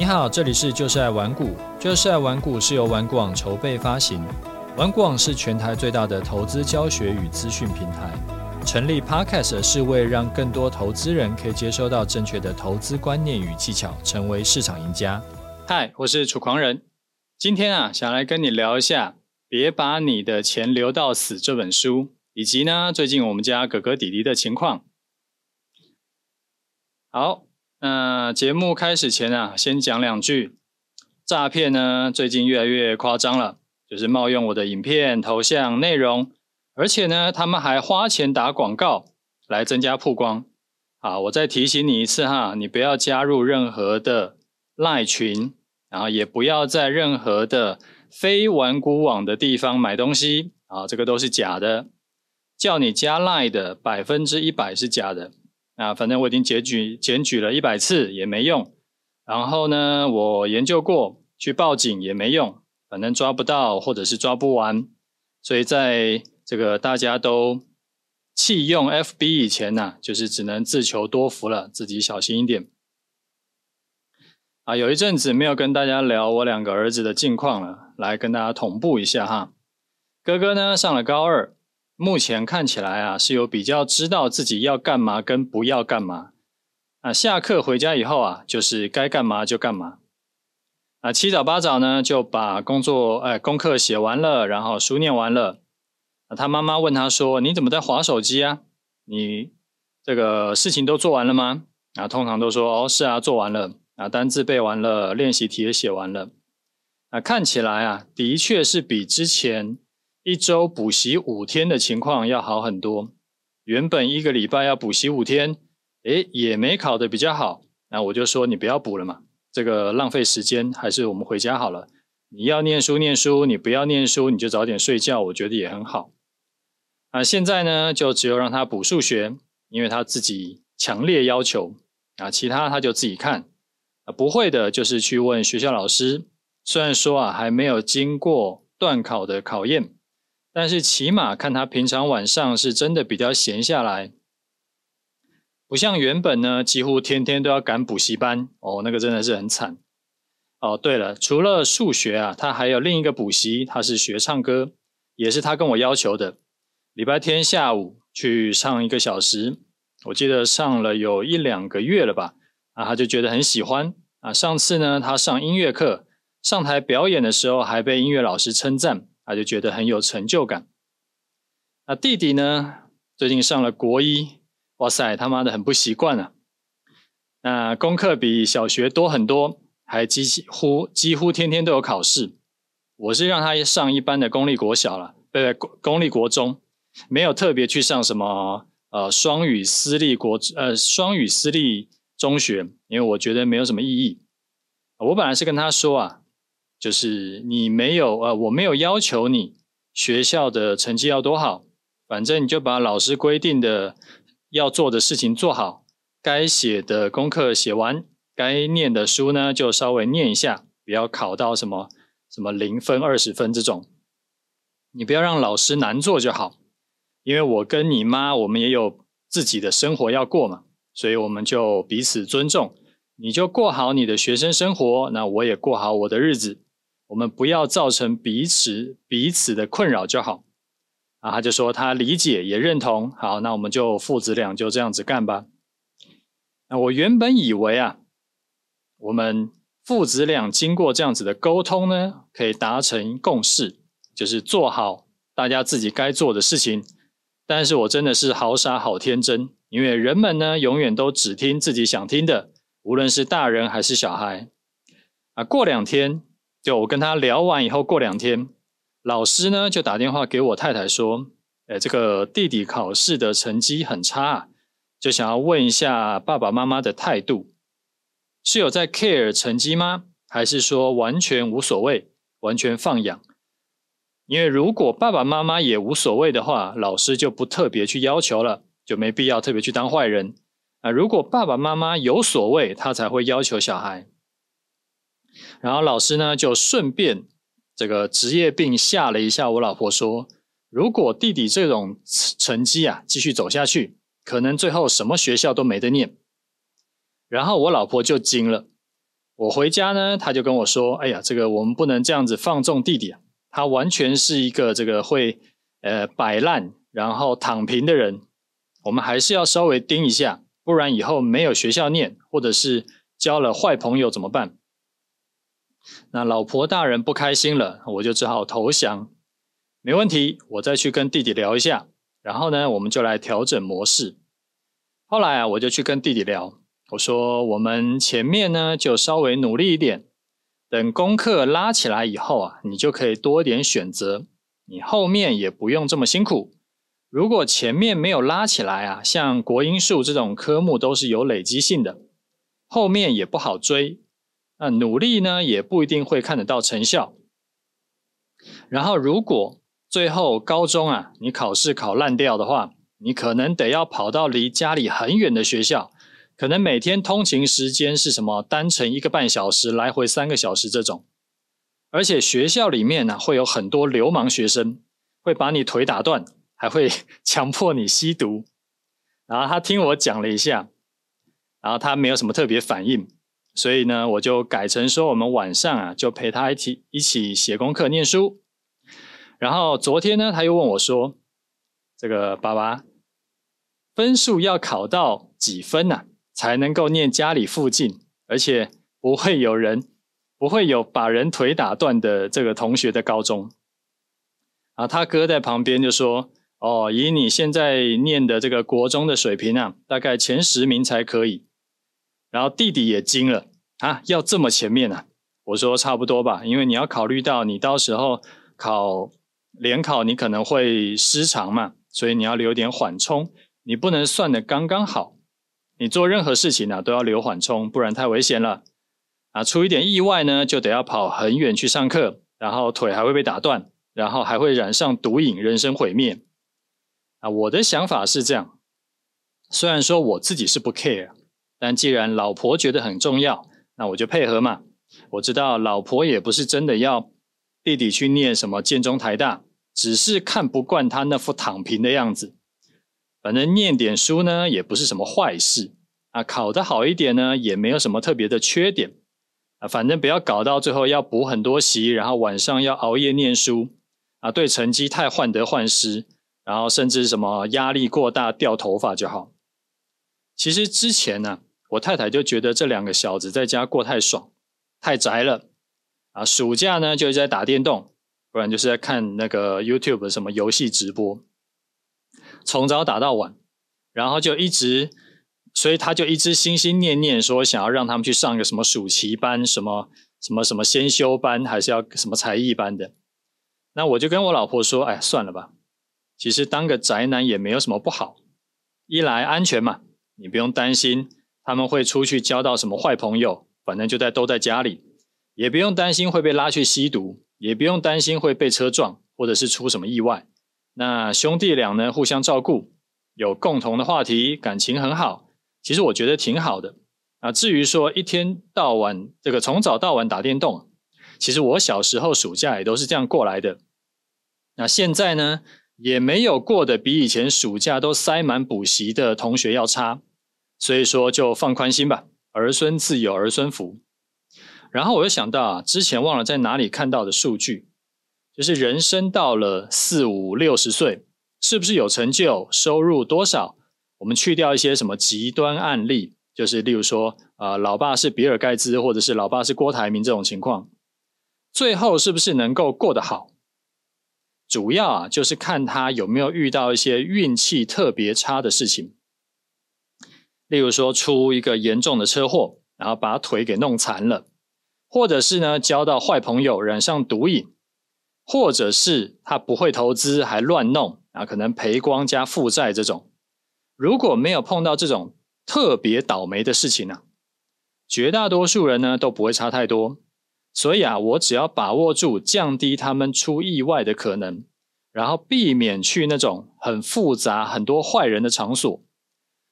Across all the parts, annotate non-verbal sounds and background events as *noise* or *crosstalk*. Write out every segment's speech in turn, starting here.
你好，这里是就是爱玩股，就是爱玩股是由玩股网筹备发行，玩股网是全台最大的投资教学与资讯平台。成立 Podcast 是为让更多投资人可以接收到正确的投资观念与技巧，成为市场赢家。嗨，我是楚狂人，今天啊，想来跟你聊一下《别把你的钱留到死》这本书，以及呢，最近我们家哥哥弟弟的情况。好。那节目开始前啊，先讲两句。诈骗呢，最近越来越夸张了，就是冒用我的影片、头像、内容，而且呢，他们还花钱打广告来增加曝光。啊，我再提醒你一次哈，你不要加入任何的赖群，然后也不要在任何的非玩股网的地方买东西啊，这个都是假的。叫你加赖的百分之一百是假的。啊，反正我已经检举检举了一百次也没用，然后呢，我研究过去报警也没用，反正抓不到或者是抓不完，所以在这个大家都弃用 FB 以前呢，就是只能自求多福了，自己小心一点。啊，有一阵子没有跟大家聊我两个儿子的近况了，来跟大家同步一下哈。哥哥呢上了高二。目前看起来啊，是有比较知道自己要干嘛跟不要干嘛。啊，下课回家以后啊，就是该干嘛就干嘛。啊，七早八早呢，就把工作哎功课写完了，然后书念完了。啊，他妈妈问他说：“你怎么在划手机啊？你这个事情都做完了吗？”啊，通常都说：“哦，是啊，做完了。”啊，单字背完了，练习题也写完了。啊，看起来啊，的确是比之前。一周补习五天的情况要好很多。原本一个礼拜要补习五天，诶，也没考得比较好。那我就说你不要补了嘛，这个浪费时间，还是我们回家好了。你要念书念书，你不要念书你就早点睡觉，我觉得也很好。啊，现在呢就只有让他补数学，因为他自己强烈要求。啊，其他他就自己看。啊，不会的就是去问学校老师。虽然说啊还没有经过段考的考验。但是起码看他平常晚上是真的比较闲下来，不像原本呢，几乎天天都要赶补习班哦，那个真的是很惨。哦，对了，除了数学啊，他还有另一个补习，他是学唱歌，也是他跟我要求的，礼拜天下午去上一个小时，我记得上了有一两个月了吧，啊，他就觉得很喜欢啊。上次呢，他上音乐课，上台表演的时候还被音乐老师称赞。他就觉得很有成就感。那弟弟呢？最近上了国一，哇塞，他妈的很不习惯啊。那功课比小学多很多，还几乎几乎天天都有考试。我是让他上一般的公立国小了，对，公立国中，没有特别去上什么呃双语私立国呃双语私立中学，因为我觉得没有什么意义。我本来是跟他说啊。就是你没有呃，我没有要求你学校的成绩要多好，反正你就把老师规定的要做的事情做好，该写的功课写完，该念的书呢就稍微念一下，不要考到什么什么零分、二十分这种，你不要让老师难做就好。因为我跟你妈，我们也有自己的生活要过嘛，所以我们就彼此尊重，你就过好你的学生生活，那我也过好我的日子。我们不要造成彼此彼此的困扰就好。啊，他就说他理解也认同。好，那我们就父子俩就这样子干吧。那我原本以为啊，我们父子俩经过这样子的沟通呢，可以达成共识，就是做好大家自己该做的事情。但是我真的是好傻好天真，因为人们呢，永远都只听自己想听的，无论是大人还是小孩。啊，过两天。就我跟他聊完以后，过两天，老师呢就打电话给我太太说：“诶，这个弟弟考试的成绩很差，就想要问一下爸爸妈妈的态度，是有在 care 成绩吗？还是说完全无所谓，完全放养？因为如果爸爸妈妈也无所谓的话，老师就不特别去要求了，就没必要特别去当坏人啊。如果爸爸妈妈有所谓，他才会要求小孩。”然后老师呢，就顺便这个职业病吓了一下我老婆，说：“如果弟弟这种成绩啊继续走下去，可能最后什么学校都没得念。”然后我老婆就惊了。我回家呢，他就跟我说：“哎呀，这个我们不能这样子放纵弟弟啊，他完全是一个这个会呃摆烂然后躺平的人，我们还是要稍微盯一下，不然以后没有学校念，或者是交了坏朋友怎么办？”那老婆大人不开心了，我就只好投降。没问题，我再去跟弟弟聊一下，然后呢，我们就来调整模式。后来啊，我就去跟弟弟聊，我说我们前面呢就稍微努力一点，等功课拉起来以后啊，你就可以多点选择，你后面也不用这么辛苦。如果前面没有拉起来啊，像国英数这种科目都是有累积性的，后面也不好追。那努力呢，也不一定会看得到成效。然后，如果最后高中啊，你考试考烂掉的话，你可能得要跑到离家里很远的学校，可能每天通勤时间是什么单程一个半小时，来回三个小时这种。而且学校里面呢，会有很多流氓学生，会把你腿打断，还会 *laughs* 强迫你吸毒。然后他听我讲了一下，然后他没有什么特别反应。所以呢，我就改成说，我们晚上啊，就陪他一起一起写功课、念书。然后昨天呢，他又问我说：“这个爸爸，分数要考到几分呢、啊，才能够念家里附近，而且不会有人不会有把人腿打断的这个同学的高中？”啊，他哥在旁边就说：“哦，以你现在念的这个国中的水平啊，大概前十名才可以。”然后弟弟也惊了啊，要这么前面啊？我说差不多吧，因为你要考虑到你到时候考联考，你可能会失常嘛，所以你要留点缓冲，你不能算的刚刚好。你做任何事情呢、啊，都要留缓冲，不然太危险了啊！出一点意外呢，就得要跑很远去上课，然后腿还会被打断，然后还会染上毒瘾，人生毁灭啊！我的想法是这样，虽然说我自己是不 care。但既然老婆觉得很重要，那我就配合嘛。我知道老婆也不是真的要弟弟去念什么建中台大，只是看不惯他那副躺平的样子。反正念点书呢，也不是什么坏事啊。考得好一点呢，也没有什么特别的缺点啊。反正不要搞到最后要补很多习，然后晚上要熬夜念书啊，对成绩太患得患失，然后甚至什么压力过大掉头发就好。其实之前呢。我太太就觉得这两个小子在家过太爽，太宅了啊！暑假呢就在打电动，不然就是在看那个 YouTube 什么游戏直播，从早打到晚，然后就一直，所以他就一直心心念念说想要让他们去上个什么暑期班，什么什么什么先修班，还是要什么才艺班的。那我就跟我老婆说：“哎，算了吧，其实当个宅男也没有什么不好，一来安全嘛，你不用担心。”他们会出去交到什么坏朋友？反正就在都在家里，也不用担心会被拉去吸毒，也不用担心会被车撞，或者是出什么意外。那兄弟俩呢，互相照顾，有共同的话题，感情很好。其实我觉得挺好的。啊，至于说一天到晚这个从早到晚打电动，其实我小时候暑假也都是这样过来的。那现在呢，也没有过得比以前暑假都塞满补习的同学要差。所以说，就放宽心吧，儿孙自有儿孙福。然后我又想到啊，之前忘了在哪里看到的数据，就是人生到了四五六十岁，是不是有成就、收入多少？我们去掉一些什么极端案例，就是例如说，啊、呃，老爸是比尔盖茨，或者是老爸是郭台铭这种情况，最后是不是能够过得好？主要啊，就是看他有没有遇到一些运气特别差的事情。例如说，出一个严重的车祸，然后把腿给弄残了，或者是呢交到坏朋友，染上毒瘾，或者是他不会投资还乱弄，啊，可能赔光加负债这种。如果没有碰到这种特别倒霉的事情呢，绝大多数人呢都不会差太多。所以啊，我只要把握住降低他们出意外的可能，然后避免去那种很复杂、很多坏人的场所。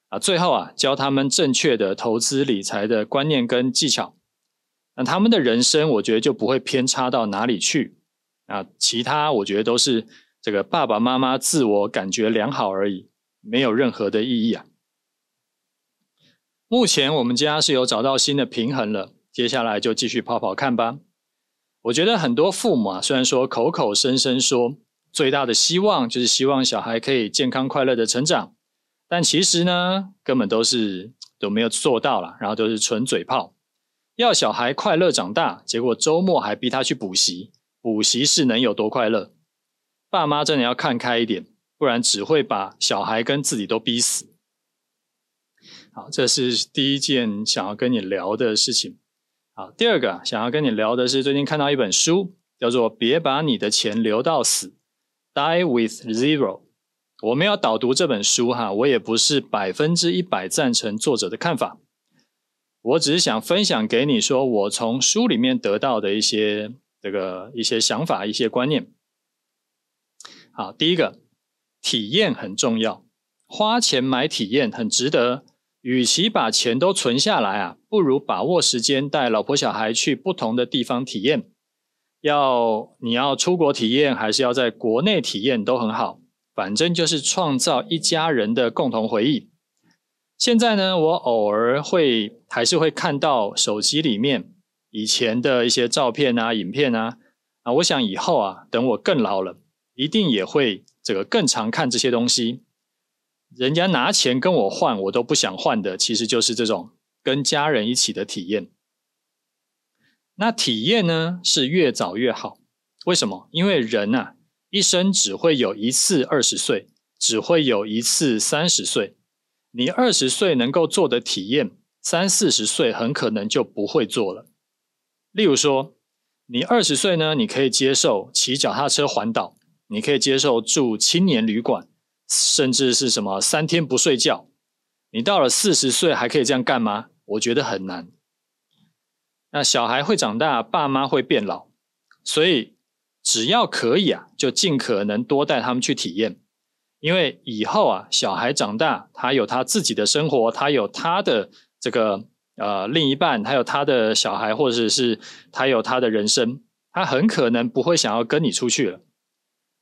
啊，最后啊，教他们正确的投资理财的观念跟技巧，那他们的人生，我觉得就不会偏差到哪里去。啊，其他我觉得都是这个爸爸妈妈自我感觉良好而已，没有任何的意义啊。目前我们家是有找到新的平衡了，接下来就继续跑跑看吧。我觉得很多父母啊，虽然说口口声声说最大的希望就是希望小孩可以健康快乐的成长，但其实呢，根本都是都没有做到了，然后都是纯嘴炮。要小孩快乐长大，结果周末还逼他去补习，补习是能有多快乐？爸妈真的要看开一点，不然只会把小孩跟自己都逼死。好，这是第一件想要跟你聊的事情。好，第二个想要跟你聊的是，最近看到一本书，叫做《别把你的钱留到死》，Die with Zero。我们要导读这本书哈，我也不是百分之一百赞成作者的看法，我只是想分享给你说，我从书里面得到的一些这个一些想法、一些观念。好，第一个，体验很重要，花钱买体验很值得。与其把钱都存下来啊，不如把握时间带老婆小孩去不同的地方体验。要你要出国体验，还是要在国内体验都很好，反正就是创造一家人的共同回忆。现在呢，我偶尔会还是会看到手机里面以前的一些照片啊、影片啊啊，我想以后啊，等我更老了。一定也会这个更常看这些东西，人家拿钱跟我换，我都不想换的，其实就是这种跟家人一起的体验。那体验呢，是越早越好，为什么？因为人啊，一生只会有一次二十岁，只会有一次三十岁。你二十岁能够做的体验，三四十岁很可能就不会做了。例如说，你二十岁呢，你可以接受骑脚踏车环岛。你可以接受住青年旅馆，甚至是什么三天不睡觉。你到了四十岁还可以这样干吗？我觉得很难。那小孩会长大，爸妈会变老，所以只要可以啊，就尽可能多带他们去体验。因为以后啊，小孩长大，他有他自己的生活，他有他的这个呃另一半，他有他的小孩，或者是他有他的人生，他很可能不会想要跟你出去了。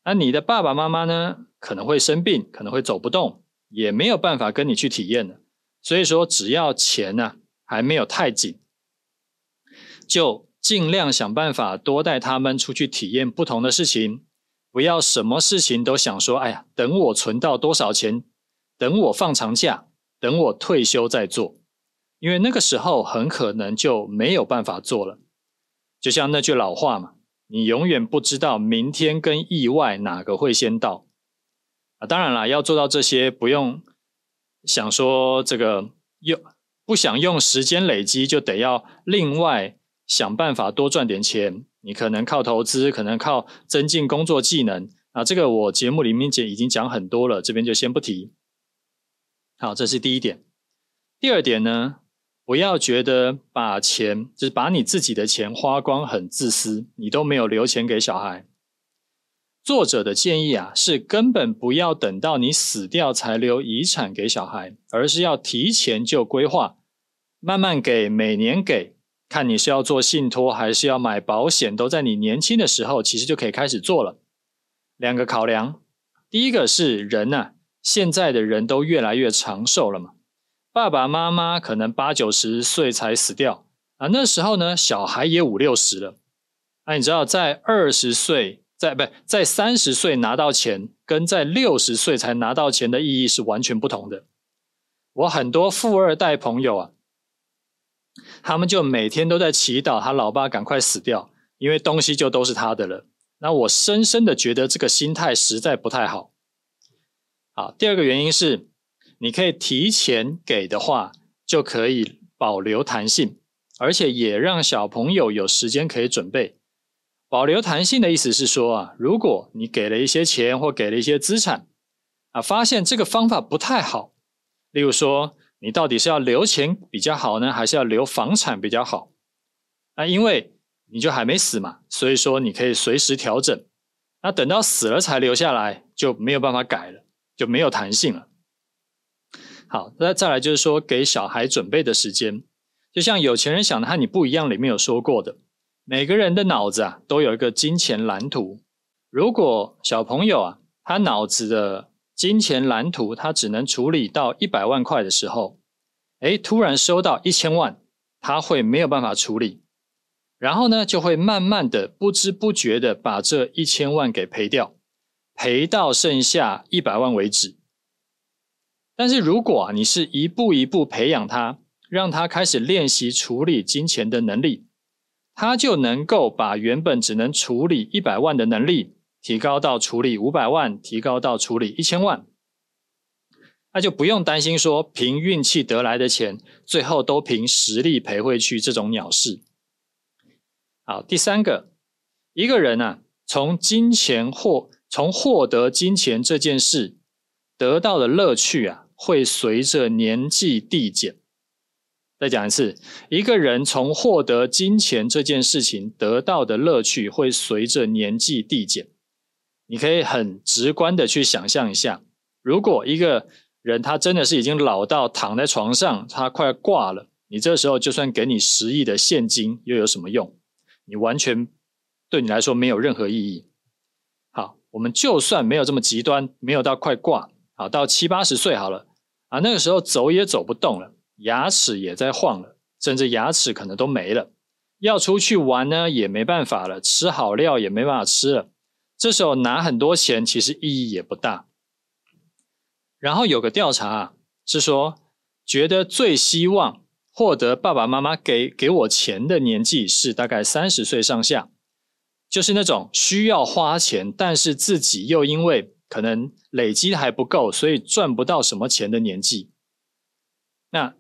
那你的爸爸妈妈呢？可能会生病，可能会走不动，也没有办法跟你去体验了。所以说，只要钱呢还没有太紧，就尽量想办法多带他们出去体验不同的事情。不要什么事情都想说，哎呀，等我存到多少钱，等我放长假，等我退休再做，因为那个时候很可能就没有办法做了。就像那句老话嘛。你永远不知道明天跟意外哪个会先到啊！当然啦，要做到这些，不用想说这个用不想用时间累积，就得要另外想办法多赚点钱。你可能靠投资，可能靠增进工作技能啊。这个我节目里面已经讲很多了，这边就先不提。好，这是第一点。第二点呢？不要觉得把钱就是把你自己的钱花光很自私，你都没有留钱给小孩。作者的建议啊，是根本不要等到你死掉才留遗产给小孩，而是要提前就规划，慢慢给，每年给，看你是要做信托还是要买保险，都在你年轻的时候其实就可以开始做了。两个考量，第一个是人呐，现在的人都越来越长寿了嘛。爸爸妈妈可能八九十岁才死掉啊，那时候呢，小孩也五六十了。那、啊、你知道，在二十岁，在不在三十岁拿到钱，跟在六十岁才拿到钱的意义是完全不同的。我很多富二代朋友啊，他们就每天都在祈祷他老爸赶快死掉，因为东西就都是他的了。那我深深的觉得这个心态实在不太好。好，第二个原因是。你可以提前给的话，就可以保留弹性，而且也让小朋友有时间可以准备。保留弹性的意思是说啊，如果你给了一些钱或给了一些资产，啊，发现这个方法不太好，例如说，你到底是要留钱比较好呢，还是要留房产比较好？那因为你就还没死嘛，所以说你可以随时调整。那等到死了才留下来，就没有办法改了，就没有弹性了。好，那再来就是说，给小孩准备的时间，就像有钱人想的和你不一样里面有说过的，每个人的脑子啊都有一个金钱蓝图。如果小朋友啊，他脑子的金钱蓝图他只能处理到一百万块的时候，诶，突然收到一千万，他会没有办法处理，然后呢，就会慢慢的、不知不觉的把这一千万给赔掉，赔到剩下一百万为止。但是如果，你是一步一步培养他，让他开始练习处理金钱的能力，他就能够把原本只能处理一百万的能力，提高到处理五百万，提高到处理一千万。那就不用担心说凭运气得来的钱，最后都凭实力赔回去这种鸟事。好，第三个，一个人啊，从金钱获从获得金钱这件事得到的乐趣啊，会随着年纪递减。再讲一次，一个人从获得金钱这件事情得到的乐趣会随着年纪递减。你可以很直观的去想象一下，如果一个人他真的是已经老到躺在床上，他快挂了。你这时候就算给你十亿的现金，又有什么用？你完全对你来说没有任何意义。好，我们就算没有这么极端，没有到快挂，好，到七八十岁好了啊，那个时候走也走不动了，牙齿也在晃了，甚至牙齿可能都没了，要出去玩呢也没办法了，吃好料也没办法吃了。这时候拿很多钱其实意义也不大。然后有个调查啊，是说觉得最希望获得爸爸妈妈给给我钱的年纪是大概三十岁上下，就是那种需要花钱，但是自己又因为可能累积还不够，所以赚不到什么钱的年纪。那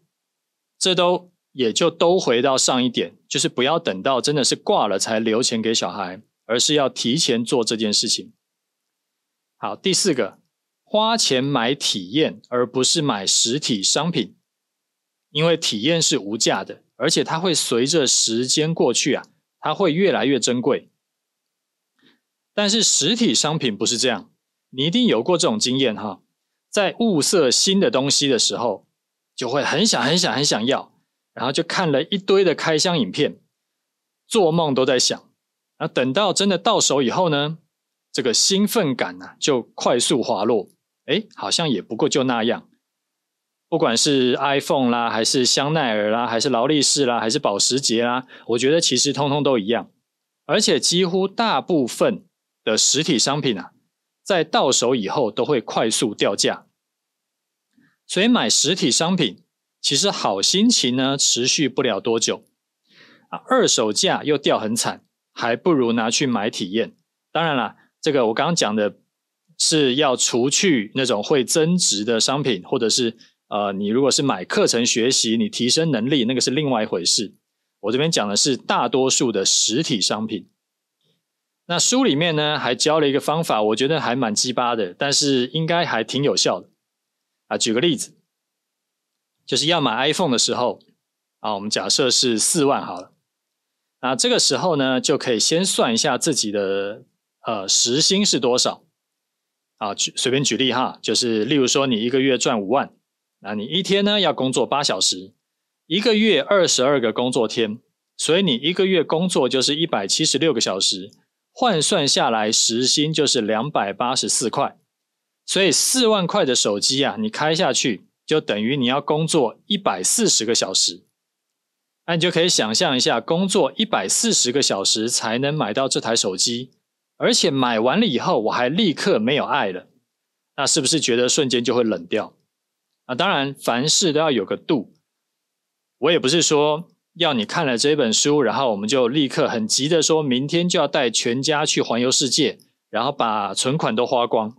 这都也就都回到上一点，就是不要等到真的是挂了才留钱给小孩，而是要提前做这件事情。好，第四个。花钱买体验，而不是买实体商品，因为体验是无价的，而且它会随着时间过去啊，它会越来越珍贵。但是实体商品不是这样，你一定有过这种经验哈，在物色新的东西的时候，就会很想很想很想要，然后就看了一堆的开箱影片，做梦都在想，然后等到真的到手以后呢，这个兴奋感呢就快速滑落。哎，好像也不过就那样。不管是 iPhone 啦，还是香奈儿啦，还是劳力士啦，还是保时捷啦，我觉得其实通通都一样。而且几乎大部分的实体商品啊，在到手以后都会快速掉价。所以买实体商品，其实好心情呢持续不了多久啊，二手价又掉很惨，还不如拿去买体验。当然啦，这个我刚刚讲的。是要除去那种会增值的商品，或者是呃，你如果是买课程学习，你提升能力，那个是另外一回事。我这边讲的是大多数的实体商品。那书里面呢，还教了一个方法，我觉得还蛮鸡巴的，但是应该还挺有效的。啊，举个例子，就是要买 iPhone 的时候，啊，我们假设是四万好了。那这个时候呢，就可以先算一下自己的呃时薪是多少。啊，举随便举例哈，就是例如说你一个月赚五万，那你一天呢要工作八小时，一个月二十二个工作天，所以你一个月工作就是一百七十六个小时，换算下来时薪就是两百八十四块，所以四万块的手机啊，你开下去就等于你要工作一百四十个小时，那你就可以想象一下，工作一百四十个小时才能买到这台手机。而且买完了以后，我还立刻没有爱了，那是不是觉得瞬间就会冷掉？啊，当然，凡事都要有个度。我也不是说要你看了这本书，然后我们就立刻很急的说明天就要带全家去环游世界，然后把存款都花光。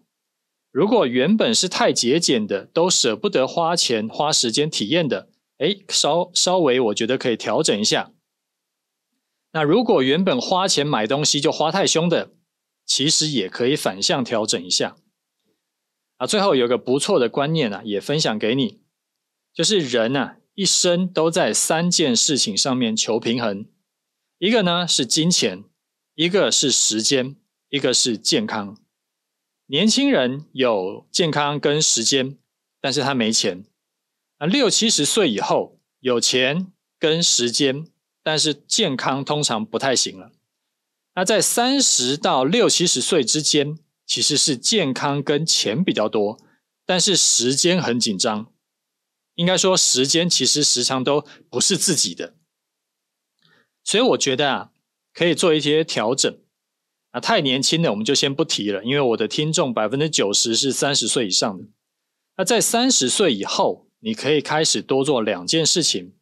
如果原本是太节俭的，都舍不得花钱花时间体验的，诶，稍稍微我觉得可以调整一下。那如果原本花钱买东西就花太凶的，其实也可以反向调整一下啊。最后有个不错的观念啊，也分享给你，就是人啊一生都在三件事情上面求平衡，一个呢是金钱，一个是时间，一个是健康。年轻人有健康跟时间，但是他没钱。啊，六七十岁以后有钱跟时间，但是健康通常不太行了。那在三十到六七十岁之间，其实是健康跟钱比较多，但是时间很紧张。应该说，时间其实时常都不是自己的，所以我觉得啊，可以做一些调整。啊，太年轻的我们就先不提了，因为我的听众百分之九十是三十岁以上的。那在三十岁以后，你可以开始多做两件事情，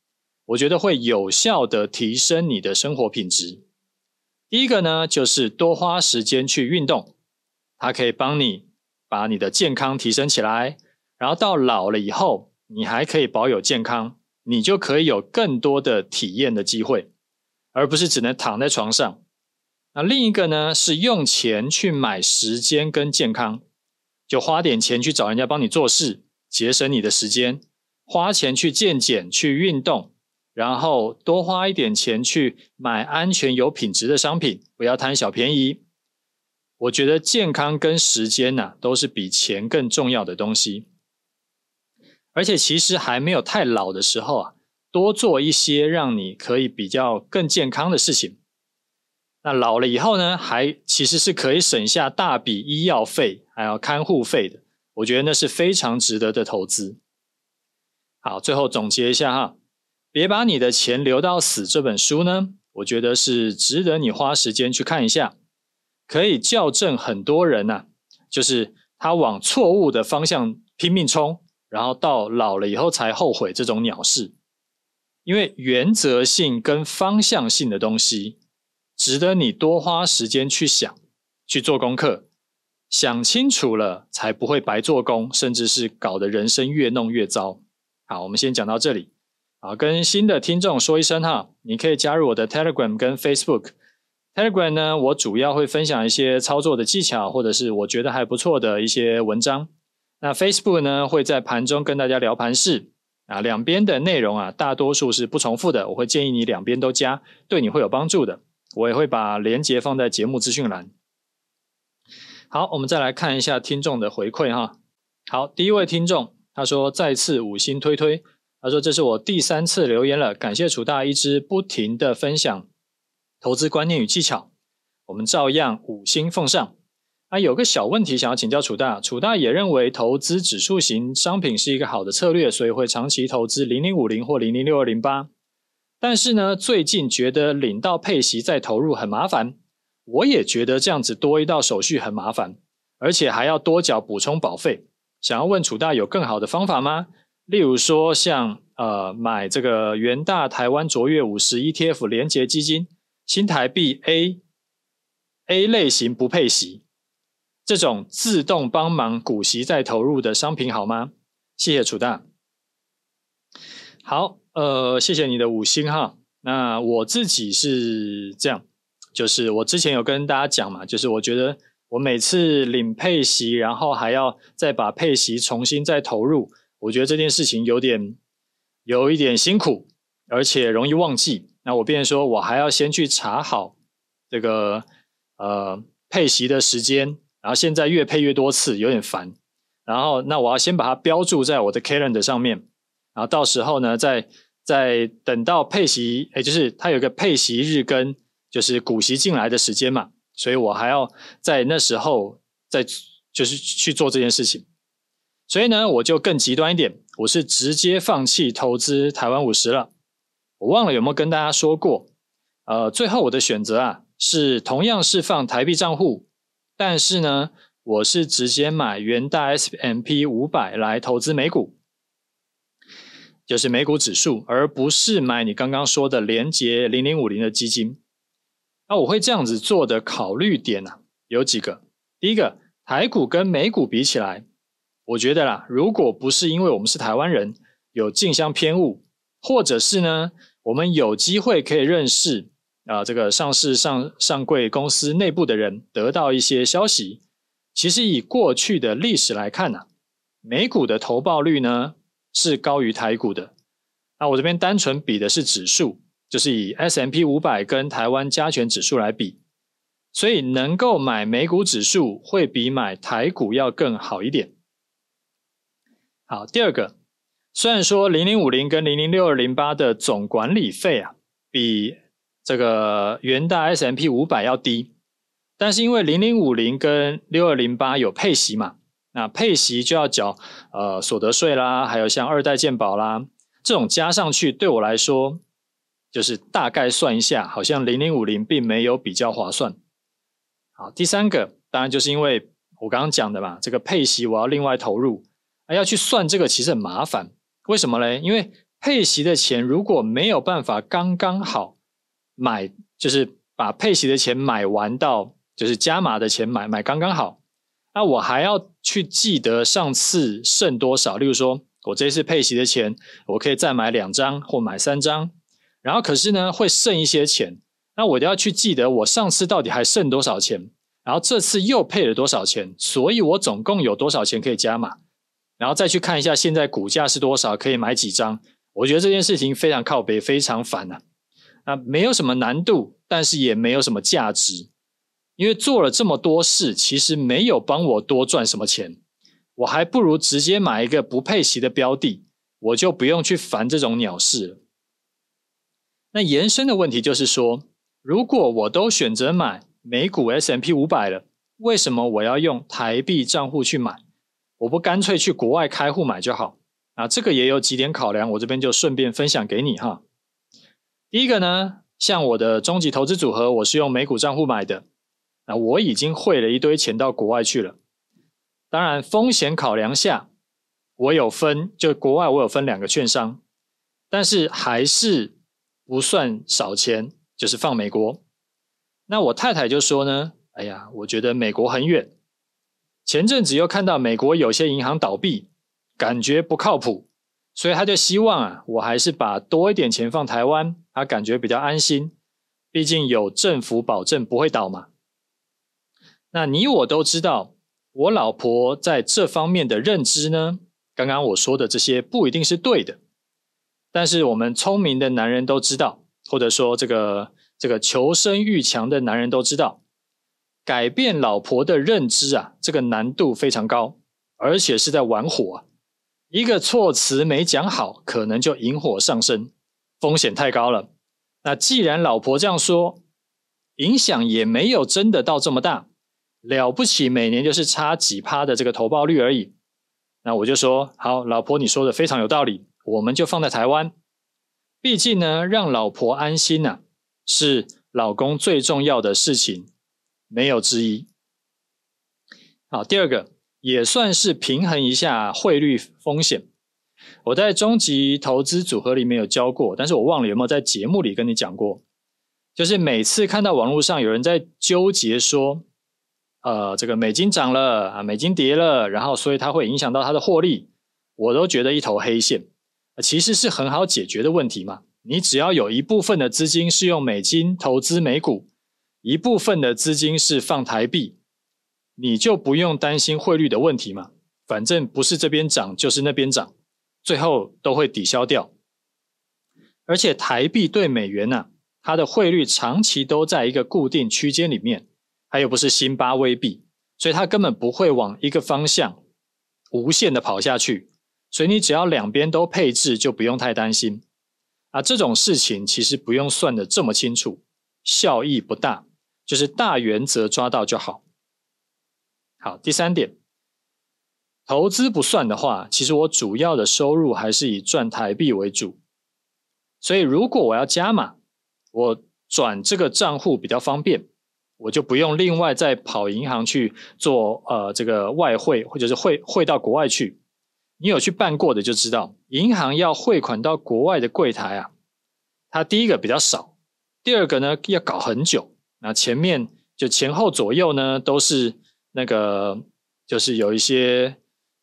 我觉得会有效的提升你的生活品质。第一个呢，就是多花时间去运动，它可以帮你把你的健康提升起来，然后到老了以后，你还可以保有健康，你就可以有更多的体验的机会，而不是只能躺在床上。那另一个呢，是用钱去买时间跟健康。就花点钱去找人家帮你做事，节省你的时间；花钱去健检、去运动，然后多花一点钱去买安全有品质的商品，不要贪小便宜。我觉得健康跟时间呐，都是比钱更重要的东西。而且其实还没有太老的时候啊，多做一些让你可以比较更健康的事情。那老了以后呢，还其实是可以省下大笔医药费，还有看护费的。我觉得那是非常值得的投资。好，最后总结一下哈，别把你的钱留到死这本书呢，我觉得是值得你花时间去看一下，可以校正很多人呐、啊，就是他往错误的方向拼命冲，然后到老了以后才后悔这种鸟事。因为原则性跟方向性的东西。值得你多花时间去想，去做功课，想清楚了才不会白做工，甚至是搞得人生越弄越糟。好，我们先讲到这里。好，跟新的听众说一声哈，你可以加入我的 Telegram 跟 Facebook。Telegram 呢，我主要会分享一些操作的技巧，或者是我觉得还不错的一些文章。那 Facebook 呢，会在盘中跟大家聊盘势啊，两边的内容啊，大多数是不重复的。我会建议你两边都加，对你会有帮助的。我也会把连结放在节目资讯栏。好，我们再来看一下听众的回馈哈。好，第一位听众他说再次五星推推，他说这是我第三次留言了，感谢楚大一直不停的分享投资观念与技巧，我们照样五星奉上。啊，有个小问题想要请教楚大，楚大也认为投资指数型商品是一个好的策略，所以会长期投资零零五零或零零六二零八。但是呢，最近觉得领到配息再投入很麻烦，我也觉得这样子多一道手续很麻烦，而且还要多缴补充保费。想要问楚大有更好的方法吗？例如说像呃买这个元大台湾卓越五十 ETF 连结基金，新台币 A A 类型不配息，这种自动帮忙股息再投入的商品好吗？谢谢楚大。好。呃，谢谢你的五星哈。那我自己是这样，就是我之前有跟大家讲嘛，就是我觉得我每次领配息，然后还要再把配息重新再投入，我觉得这件事情有点有一点辛苦，而且容易忘记。那我便说我还要先去查好这个呃配息的时间，然后现在越配越多次，有点烦。然后那我要先把它标注在我的 calendar 上面，然后到时候呢再。再等到配息，也就是它有个配息日跟就是股息进来的时间嘛，所以我还要在那时候再就是去做这件事情。所以呢，我就更极端一点，我是直接放弃投资台湾五十了。我忘了有没有跟大家说过，呃，最后我的选择啊是同样是放台币账户，但是呢，我是直接买元大 S M P 五百来投资美股。就是美股指数，而不是买你刚刚说的连结零零五零的基金。那我会这样子做的考虑点呢、啊，有几个。第一个，台股跟美股比起来，我觉得啦，如果不是因为我们是台湾人，有近乡偏误，或者是呢，我们有机会可以认识啊、呃，这个上市上上柜公司内部的人，得到一些消息。其实以过去的历史来看呢、啊，美股的投报率呢，是高于台股的。那我这边单纯比的是指数，就是以 S M P 五百跟台湾加权指数来比，所以能够买美股指数会比买台股要更好一点。好，第二个，虽然说零零五零跟零零六二零八的总管理费啊，比这个元大 S M P 五百要低，但是因为零零五零跟六二零八有配息嘛。那配息就要缴呃所得税啦，还有像二代健保啦这种加上去，对我来说就是大概算一下，好像零零五零并没有比较划算。好，第三个当然就是因为我刚刚讲的嘛，这个配息我要另外投入，啊，要去算这个其实很麻烦。为什么嘞？因为配息的钱如果没有办法刚刚好买，就是把配息的钱买完到，就是加码的钱买买刚刚好，那我还要去记得上次剩多少。例如说，我这次配息的钱，我可以再买两张或买三张，然后可是呢会剩一些钱，那我都要去记得我上次到底还剩多少钱，然后这次又配了多少钱，所以我总共有多少钱可以加码。然后再去看一下现在股价是多少，可以买几张。我觉得这件事情非常靠北，非常烦啊！啊，没有什么难度，但是也没有什么价值，因为做了这么多事，其实没有帮我多赚什么钱。我还不如直接买一个不配息的标的，我就不用去烦这种鸟事了。那延伸的问题就是说，如果我都选择买美股 S&P 500了，为什么我要用台币账户去买？我不干脆去国外开户买就好啊？这个也有几点考量，我这边就顺便分享给你哈。第一个呢，像我的终极投资组合，我是用美股账户买的，那我已经汇了一堆钱到国外去了。当然，风险考量下，我有分，就国外我有分两个券商，但是还是不算少钱，就是放美国。那我太太就说呢，哎呀，我觉得美国很远。前阵子又看到美国有些银行倒闭，感觉不靠谱，所以他就希望啊，我还是把多一点钱放台湾，他感觉比较安心，毕竟有政府保证不会倒嘛。那你我都知道，我老婆在这方面的认知呢，刚刚我说的这些不一定是对的，但是我们聪明的男人都知道，或者说这个这个求生欲强的男人都知道。改变老婆的认知啊，这个难度非常高，而且是在玩火啊。一个措辞没讲好，可能就引火上身，风险太高了。那既然老婆这样说，影响也没有真的到这么大，了不起，每年就是差几趴的这个投报率而已。那我就说，好，老婆你说的非常有道理，我们就放在台湾。毕竟呢，让老婆安心呐，是老公最重要的事情。没有之一。好，第二个也算是平衡一下汇率风险。我在终极投资组合里面有教过，但是我忘了有没有在节目里跟你讲过。就是每次看到网络上有人在纠结说，呃，这个美金涨了啊，美金跌了，然后所以它会影响到它的获利，我都觉得一头黑线。其实是很好解决的问题嘛，你只要有一部分的资金是用美金投资美股。一部分的资金是放台币，你就不用担心汇率的问题嘛，反正不是这边涨就是那边涨，最后都会抵消掉。而且台币对美元呐、它的汇率长期都在一个固定区间里面，还有不是新巴威币，所以它根本不会往一个方向无限的跑下去，所以你只要两边都配置，就不用太担心。啊，这种事情其实不用算的这么清楚，效益不大。就是大原则抓到就好。好，第三点，投资不算的话，其实我主要的收入还是以赚台币为主。所以如果我要加码，我转这个账户比较方便，我就不用另外再跑银行去做呃这个外汇，或者是汇汇到国外去。你有去办过的就知道，银行要汇款到国外的柜台啊，它第一个比较少，第二个呢要搞很久。那前面就前后左右呢，都是那个，就是有一些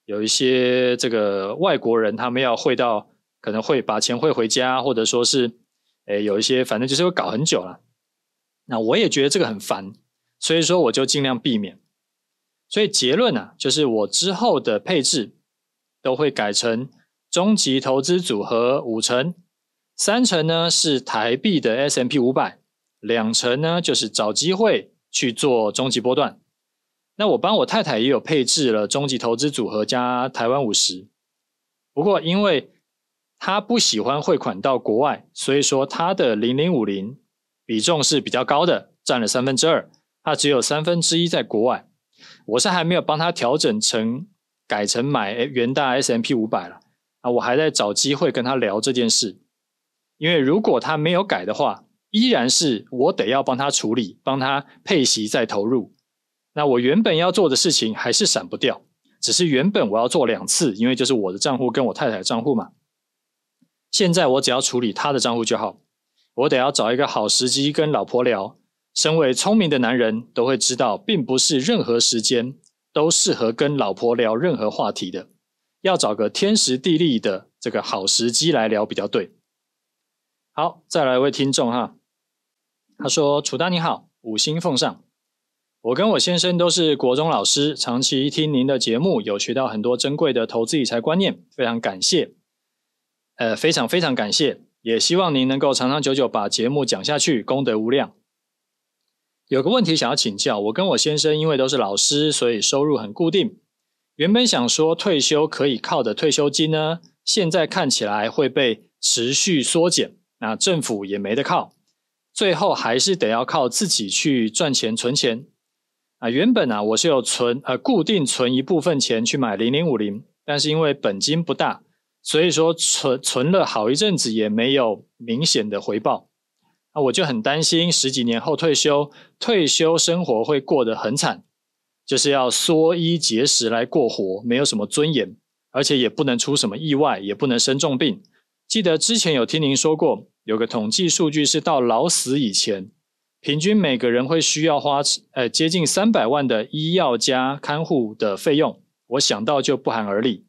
有一些这个外国人，他们要汇到，可能会把钱汇回家，或者说是，诶，有一些反正就是会搞很久了。那我也觉得这个很烦，所以说我就尽量避免。所以结论呢、啊，就是我之后的配置都会改成终极投资组合五成，三成呢是台币的 S M P 五百。两成呢，就是找机会去做终极波段。那我帮我太太也有配置了终极投资组合加台湾五十。不过因为她不喜欢汇款到国外，所以说她的零零五零比重是比较高的，占了三分之二。她只有三分之一在国外。我是还没有帮她调整成改成买元大 S M P 五百了啊，我还在找机会跟他聊这件事。因为如果他没有改的话，依然是我得要帮他处理，帮他配息再投入。那我原本要做的事情还是闪不掉，只是原本我要做两次，因为就是我的账户跟我太太的账户嘛。现在我只要处理他的账户就好。我得要找一个好时机跟老婆聊。身为聪明的男人都会知道，并不是任何时间都适合跟老婆聊任何话题的，要找个天时地利的这个好时机来聊比较对。好，再来一位听众哈，他说：“楚大你好，五星奉上。我跟我先生都是国中老师，长期听您的节目，有学到很多珍贵的投资理财观念，非常感谢。呃，非常非常感谢，也希望您能够长长久久把节目讲下去，功德无量。”有个问题想要请教，我跟我先生因为都是老师，所以收入很固定。原本想说退休可以靠的退休金呢，现在看起来会被持续缩减，那政府也没得靠，最后还是得要靠自己去赚钱存钱。啊，原本啊我是有存呃固定存一部分钱去买零零五零，但是因为本金不大，所以说存存了好一阵子也没有明显的回报。那我就很担心，十几年后退休，退休生活会过得很惨，就是要缩衣节食来过活，没有什么尊严，而且也不能出什么意外，也不能生重病。记得之前有听您说过，有个统计数据是到老死以前，平均每个人会需要花呃接近三百万的医药加看护的费用，我想到就不寒而栗。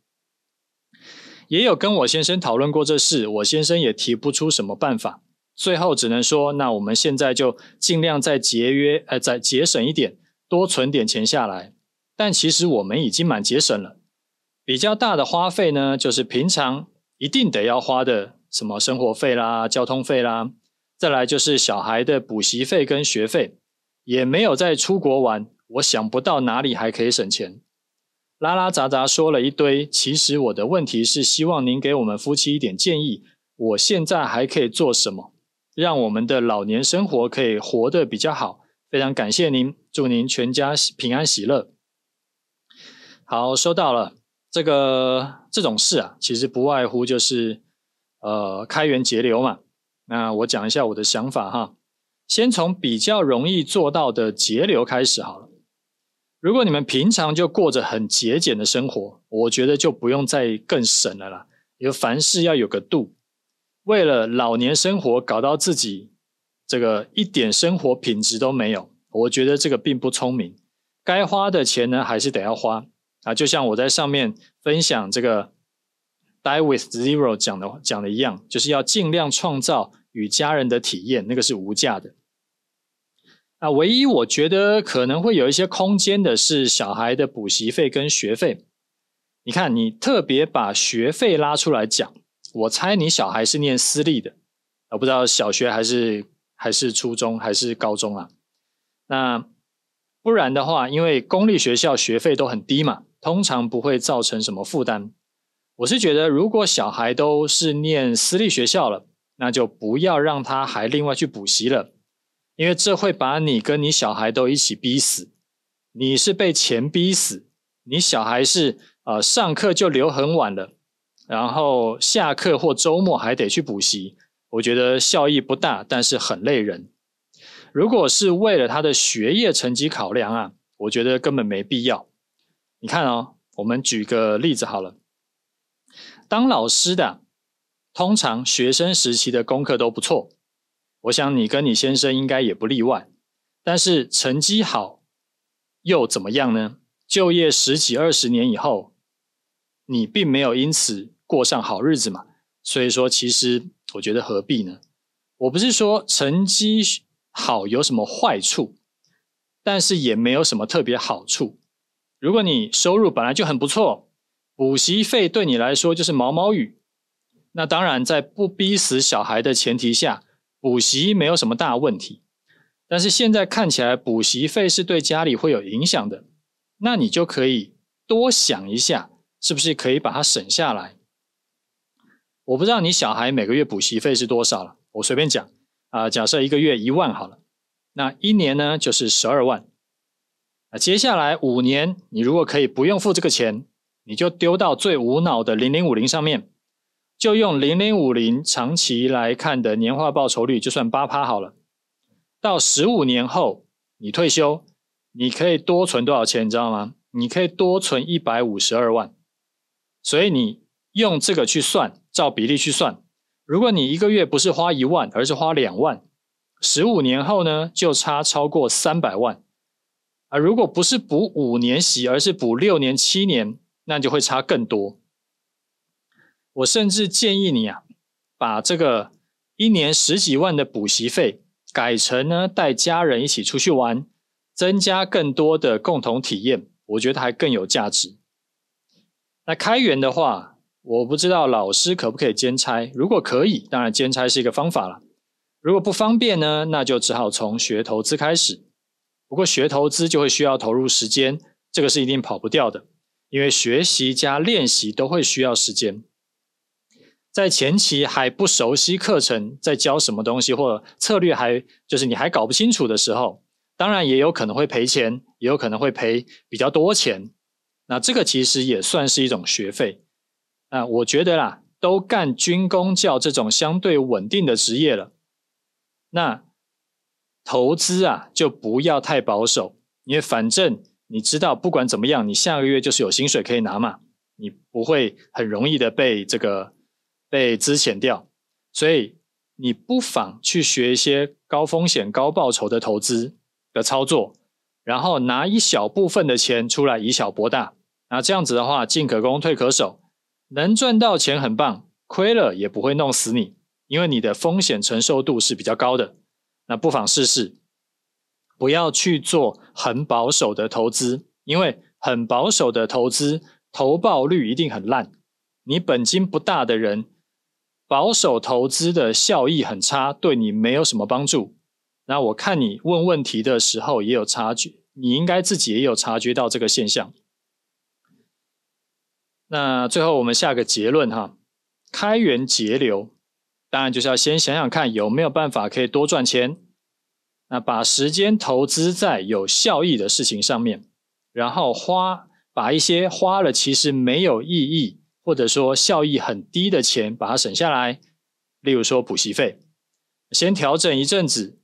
也有跟我先生讨论过这事，我先生也提不出什么办法。最后只能说，那我们现在就尽量再节约，呃，再节省一点，多存点钱下来。但其实我们已经蛮节省了。比较大的花费呢，就是平常一定得要花的，什么生活费啦、交通费啦，再来就是小孩的补习费跟学费，也没有再出国玩。我想不到哪里还可以省钱。拉拉杂杂说了一堆，其实我的问题是希望您给我们夫妻一点建议。我现在还可以做什么？让我们的老年生活可以活得比较好，非常感谢您，祝您全家平安喜乐。好，收到了。这个这种事啊，其实不外乎就是呃开源节流嘛。那我讲一下我的想法哈，先从比较容易做到的节流开始好了。如果你们平常就过着很节俭的生活，我觉得就不用再更省了啦。因为凡事要有个度。为了老年生活搞到自己这个一点生活品质都没有，我觉得这个并不聪明。该花的钱呢，还是得要花啊。就像我在上面分享这个 Die with Zero 讲的讲的一样，就是要尽量创造与家人的体验，那个是无价的。啊，唯一我觉得可能会有一些空间的是小孩的补习费跟学费。你看，你特别把学费拉出来讲。我猜你小孩是念私立的，我不知道小学还是还是初中还是高中啊？那不然的话，因为公立学校学费都很低嘛，通常不会造成什么负担。我是觉得，如果小孩都是念私立学校了，那就不要让他还另外去补习了，因为这会把你跟你小孩都一起逼死。你是被钱逼死，你小孩是呃上课就留很晚了。然后下课或周末还得去补习，我觉得效益不大，但是很累人。如果是为了他的学业成绩考量啊，我觉得根本没必要。你看哦，我们举个例子好了，当老师的通常学生时期的功课都不错，我想你跟你先生应该也不例外。但是成绩好又怎么样呢？就业十几二十年以后，你并没有因此。过上好日子嘛，所以说其实我觉得何必呢？我不是说成绩好有什么坏处，但是也没有什么特别好处。如果你收入本来就很不错，补习费对你来说就是毛毛雨，那当然在不逼死小孩的前提下，补习没有什么大问题。但是现在看起来补习费是对家里会有影响的，那你就可以多想一下，是不是可以把它省下来。我不知道你小孩每个月补习费是多少了，我随便讲啊，假设一个月一万好了，那一年呢就是十二万。那接下来五年，你如果可以不用付这个钱，你就丢到最无脑的零零五零上面，就用零零五零长期来看的年化报酬率，就算八趴好了。到十五年后你退休，你可以多存多少钱？你知道吗？你可以多存一百五十二万。所以你用这个去算，照比例去算，如果你一个月不是花一万，而是花两万，十五年后呢，就差超过三百万。啊如果不是补五年息，而是补六年、七年，那就会差更多。我甚至建议你啊，把这个一年十几万的补习费改成呢，带家人一起出去玩，增加更多的共同体验，我觉得还更有价值。那开源的话，我不知道老师可不可以兼差。如果可以，当然兼差是一个方法了。如果不方便呢，那就只好从学投资开始。不过学投资就会需要投入时间，这个是一定跑不掉的，因为学习加练习都会需要时间。在前期还不熟悉课程在教什么东西，或策略还就是你还搞不清楚的时候，当然也有可能会赔钱，也有可能会赔比较多钱。那这个其实也算是一种学费。那我觉得啦，都干军工教这种相对稳定的职业了，那投资啊就不要太保守，因为反正你知道，不管怎么样，你下个月就是有薪水可以拿嘛，你不会很容易的被这个被资遣掉。所以你不妨去学一些高风险高报酬的投资的操作。然后拿一小部分的钱出来以小博大，那这样子的话，进可攻退可守，能赚到钱很棒，亏了也不会弄死你，因为你的风险承受度是比较高的。那不妨试试，不要去做很保守的投资，因为很保守的投资投报率一定很烂。你本金不大的人，保守投资的效益很差，对你没有什么帮助。那我看你问问题的时候也有察觉，你应该自己也有察觉到这个现象。那最后我们下个结论哈，开源节流，当然就是要先想想看有没有办法可以多赚钱。那把时间投资在有效益的事情上面，然后花把一些花了其实没有意义或者说效益很低的钱把它省下来，例如说补习费，先调整一阵子。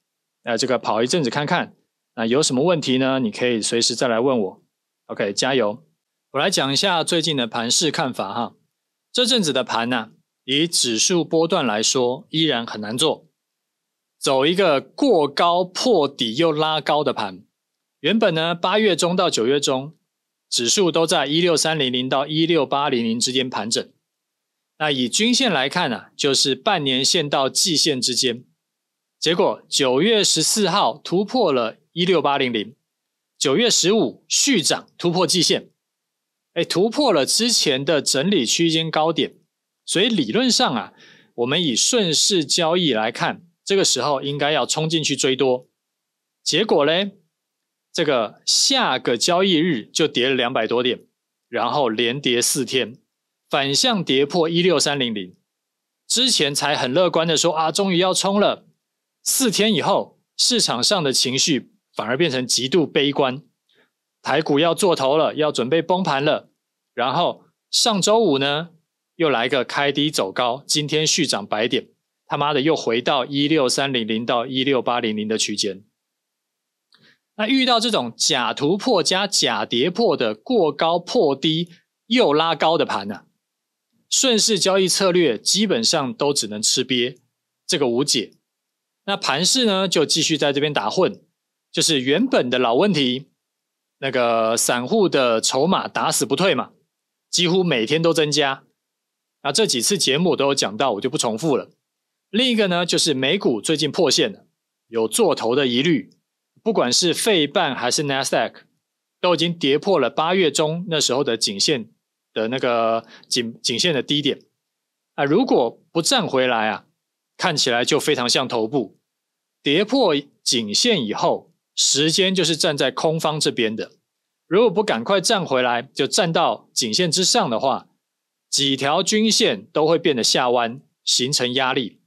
呃，这个跑一阵子看看，那有什么问题呢？你可以随时再来问我。OK，加油！我来讲一下最近的盘势看法哈。这阵子的盘呢、以指数波段来说，依然很难做，走一个过高破底又拉高的盘。原本呢，八月中到九月中，指数都在一六三零零到一六八零零之间盘整。那以均线来看呢、就是半年线到季线之间。结果九月十四号突破了一六八零零，九月十五续涨突破季线，哎，突破了之前的整理区间高点，所以理论上啊，我们以顺势交易来看，这个时候应该要冲进去追多。结果嘞，这个下个交易日就跌了两百多点，然后连跌四天，反向跌破一六三零零，之前才很乐观的说啊，终于要冲了。四天以后，市场上的情绪反而变成极度悲观，台股要做头了，要准备崩盘了。然后上周五呢，又来个开低走高，今天续涨百点，他妈的又回到一六三零零到一六八零零的区间。那遇到这种假突破加假跌破的过高破低又拉高的盘呢、顺势交易策略基本上都只能吃瘪，这个无解。那盘势呢，就继续在这边打混，就是原本的老问题，那个散户的筹码打死不退嘛，几乎每天都增加。那这几次节目我都有讲到，我就不重复了。另一个呢，就是美股最近破线了，有做头的疑虑，不管是费半还是 Nasdaq，都已经跌破了八月中那时候的颈线的那个颈颈线的低点。啊，如果不站回来啊，看起来就非常像头部。跌破颈线以后，时间就是站在空方这边的。如果不赶快站回来，就站到颈线之上的话，几条均线都会变得下弯，形成压力。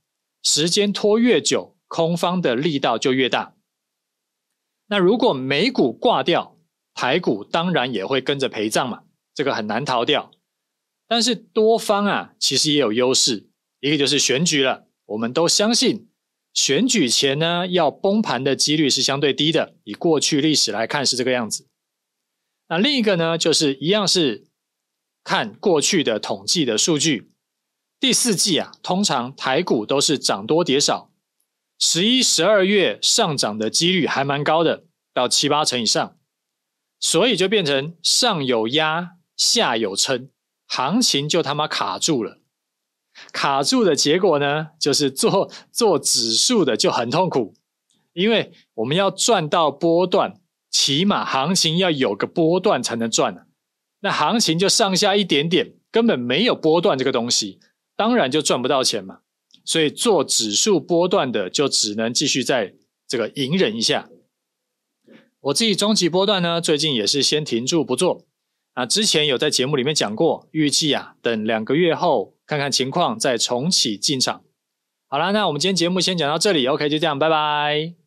时间拖越久，空方的力道就越大。那如果美股挂掉，台股当然也会跟着陪葬嘛，这个很难逃掉。但是多方啊，其实也有优势，一个就是选举了，我们都相信选举前呢，要崩盘的几率是相对低的，以过去历史来看是这个样子。那另一个呢，就是一样是看过去的统计的数据，第四季啊，通常台股都是涨多跌少，十一、十二月上涨的几率还蛮高的，到七八成以上，所以就变成上有压，下有撑，行情就他妈卡住了。卡住的结果呢，就是做做指数的就很痛苦，因为我们要赚到波段。起码行情要有个波段才能赚，那行情就上下一点点，根本没有波段这个东西，当然就赚不到钱嘛。所以做指数波段的就只能继续在这个隐忍一下。我自己终极波段呢，最近也是先停住不做啊。之前有在节目里面讲过，预计啊等两个月后看看情况再重启进场。好了，那我们今天节目先讲到这里，OK，就这样，拜拜。